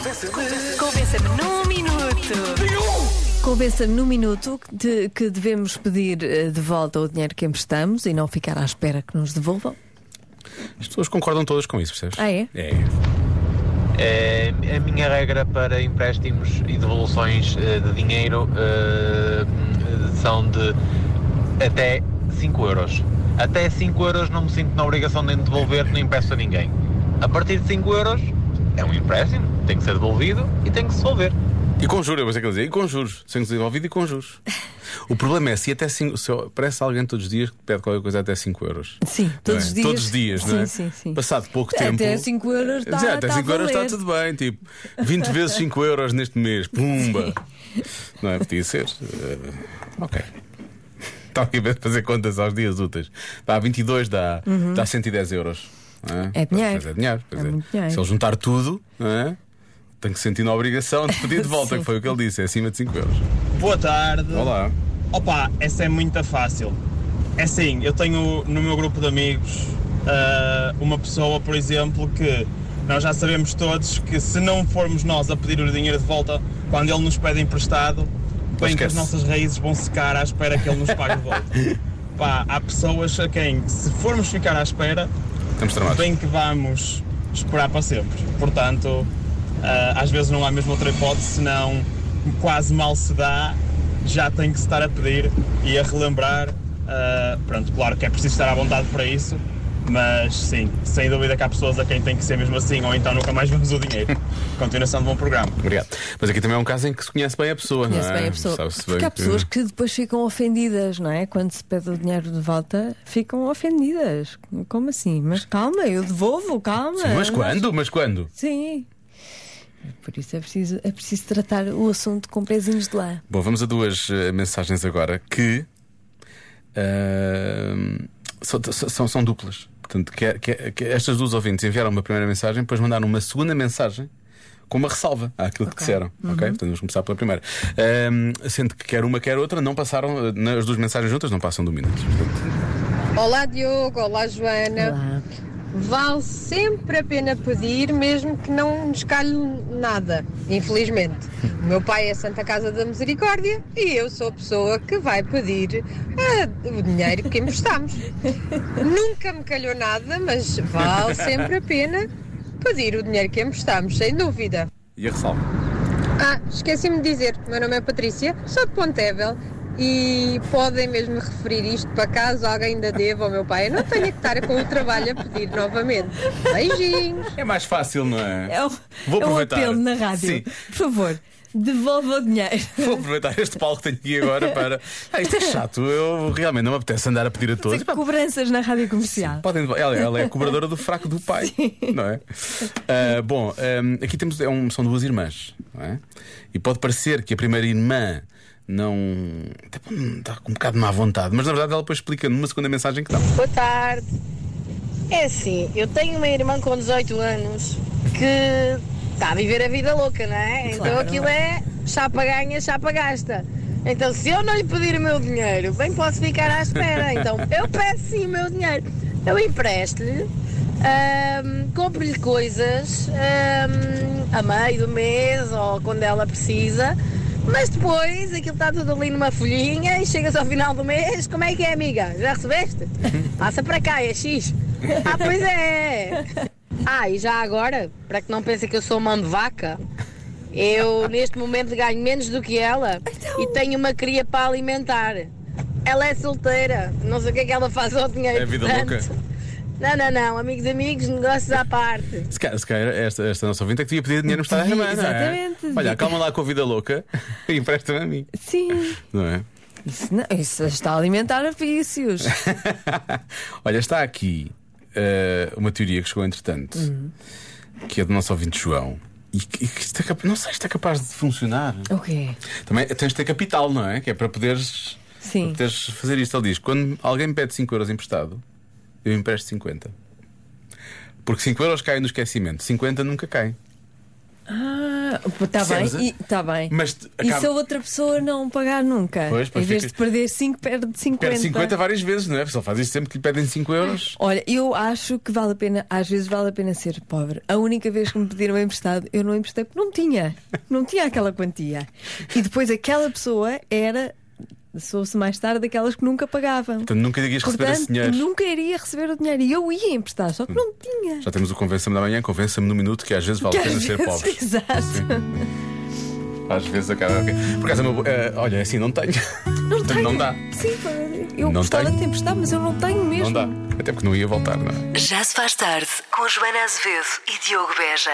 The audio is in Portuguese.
Convença-me num minuto. Convença-me num minuto de- que devemos pedir eh, de volta o dinheiro que emprestamos e não ficar à espera que nos devolvam. As pessoas concordam todas com isso, percebes? Ah, é? É. É, a minha regra para empréstimos e devoluções eh, de dinheiro eh, são de até 5 euros. Até 5 euros não me sinto na obrigação de devolver, não impeço a ninguém. A partir de 5 euros é um empréstimo, tem que ser devolvido e tem que se devolver. E com juros, eu vou dizer que ele dizia, e com juros, sem desenvolvido e com juros. O problema é se até 5. Se aparece alguém todos os dias que pede qualquer coisa até 5 euros. Sim, Não todos é? os dias. Todos os dias, não é? Sim, sim, sim. Passado pouco tempo. Até 5 euros está Já, até tá 5 a euros está tudo bem, tipo 20 vezes 5 euros neste mês, pumba! Não é? Podia ser. Eh, ok. Estava aqui a fazer contas aos dias úteis. Dá 22, dá, dá 110 euros. Uhum. É dinheiro. Pois é dinheiro. É dizer, muito dinheiro. Se ele juntar tudo, não é? Tem que sentir na obrigação de pedir de volta, que foi o que ele disse, é acima de 5 euros. Boa tarde. Olá. Opa, essa é muito fácil. É assim, eu tenho no meu grupo de amigos ah, uma pessoa, por exemplo, que nós já sabemos todos que se não formos nós a pedir o dinheiro de volta quando ele nos pede emprestado, bem que as nossas raízes vão secar à espera que ele nos pague de volta. Pá, há pessoas a quem, se formos ficar à espera, bem que vamos esperar para sempre. Portanto, às vezes não há mesmo outra hipótese, senão quase mal se dá, já tem que se estar a pedir e a relembrar. Ah, pronto, claro que é preciso estar à vontade para isso, mas sim, sem dúvida que há pessoas a quem tem que ser mesmo assim, ou então nunca mais vemos o dinheiro. Continuação de bom programa. Obrigado. Mas aqui também é um caso em que se conhece bem a pessoa, Conhece não é? bem a pessoa. Porque bem há pessoas que depois ficam ofendidas, não é? Quando se pede o dinheiro de volta, ficam ofendidas. Como assim? Mas calma, eu devolvo, calma. Sim, mas quando? Mas quando? Sim. Por isso é preciso, é preciso tratar o assunto com pezinhos de lá. Bom, vamos a duas eh, mensagens agora que ah, são, são, são duplas. Portanto, que, que- que estas duas ouvintes enviaram uma primeira mensagem, depois mandaram uma segunda mensagem com uma ressalva àquilo que disseram. Ok? Portanto, vamos começar pela primeira. Ah, sendo que quer uma, quer outra, não passaram, eh, as duas mensagens juntas não passam do minuto. Portanto, Olá Diogo, olá Joana. Olá. Vale sempre a pena pedir, mesmo que não nos calhe nada, infelizmente. O meu pai é Santa Casa da Misericórdia e eu sou a pessoa que vai pedir ah, o dinheiro que emprestamos. Nunca me calhou nada, mas vale sempre a pena pedir o dinheiro que emprestamos, sem dúvida. e a ressalva. Ah, esqueci-me de dizer, o meu nome é Patrícia, sou de Pontevel e podem mesmo referir isto para caso alguém ainda deva ao meu pai. Eu não tenho que estar com o trabalho a pedir novamente. Beijinhos! É mais fácil, não é? É um, Vou é um aproveitar. apelo na rádio. Sim. Por favor, devolva o dinheiro. Vou aproveitar este palco que tenho aqui agora para. Ah, isto é chato, eu realmente não me apetece andar a pedir a todos. Fazer cobranças na rádio comercial. Podem, ela, ela é a cobradora do fraco do pai, não é? Ah, bom, ah, aqui temos é um- são duas irmãs, não é? E pode parecer que a primeira irmã não está com um bocado de má vontade, mas na verdade ela depois explica numa segunda mensagem que não. Boa tarde. É assim, eu tenho uma irmã com 18 anos que está a viver a vida louca, não é? Então aquilo é chapa ganha, chapa gasta. Então se eu não lhe pedir o meu dinheiro, bem posso ficar à espera. Então eu peço sim o meu dinheiro. Eu empresto-lhe, ahm, compro-lhe coisas ahm, a meio do mês ou quando ela precisa. Mas depois aquilo está tudo ali numa folhinha e chegas ao final do mês, como é que é, amiga? Já recebeste? Passa para cá, é X. Ah, pois é. Ah, e já agora, para que não pensem que eu sou mão de vaca, eu neste momento ganho menos do que ela e tenho uma cria para alimentar. Ela é solteira, não sei o que é que ela faz ao dinheiro. É vida portanto- louca. Não, não, não, amigos, amigos, negócios à parte. Se calhar, se calhar esta, esta nossa ouvinte é que devia pedir dinheiro emprestado à irmã, não é? Exatamente. Olha, calma lá com a vida louca e empresta-me a mim, Sim. não é? Isso, não- isso está a alimentar a vícios. Olha, está aqui eh, uma teoria que chegou entretanto, que é do nosso ouvinte João. E que, que isto é não sei se está capaz de funcionar. O quê? Também tens de ter capital, não é? Que é para poderes, Sim. para poderes fazer isto. Ele diz: quando alguém me pede 5 euros emprestado, eu empresto 50. Porque 5 euros caem no esquecimento, 50 nunca caem. Está bem, Percebes? e, tá bem. Mas E se acaba- a outra pessoa não pagar nunca? Pois, pois em vez fica- de perder 5, perde 50. Perde 50 várias vezes, não é? Só faz isso sempre que lhe pedem 5 euros. Olha, eu acho que vale a pena, às vezes vale a pena ser pobre. A única vez que me pediram emprestado, eu não emprestei porque não tinha. Não tinha aquela quantia. E depois aquela pessoa era, soube-se mais tarde, daquelas que nunca pagavam. Portanto, nunca digas receber esse Portanto, dinheiro. nunca iria receber o dinheiro. E eu ia emprestar, só que não tinha. Já temos o convença-me da manhã, convença-me no minuto que às vezes vale a pena ser pobre. Exato. Às vezes acaba. ok. Por acaso, é uma boa- eh, olha, assim não tenho. Não Portanto, tenho. não dá. Sim, eu Não gostava tenho. de emprestar, mas eu não tenho mesmo. Não dá. Até porque não ia voltar, não é? Já se faz tarde com Joana Azevedo e Diogo Beja.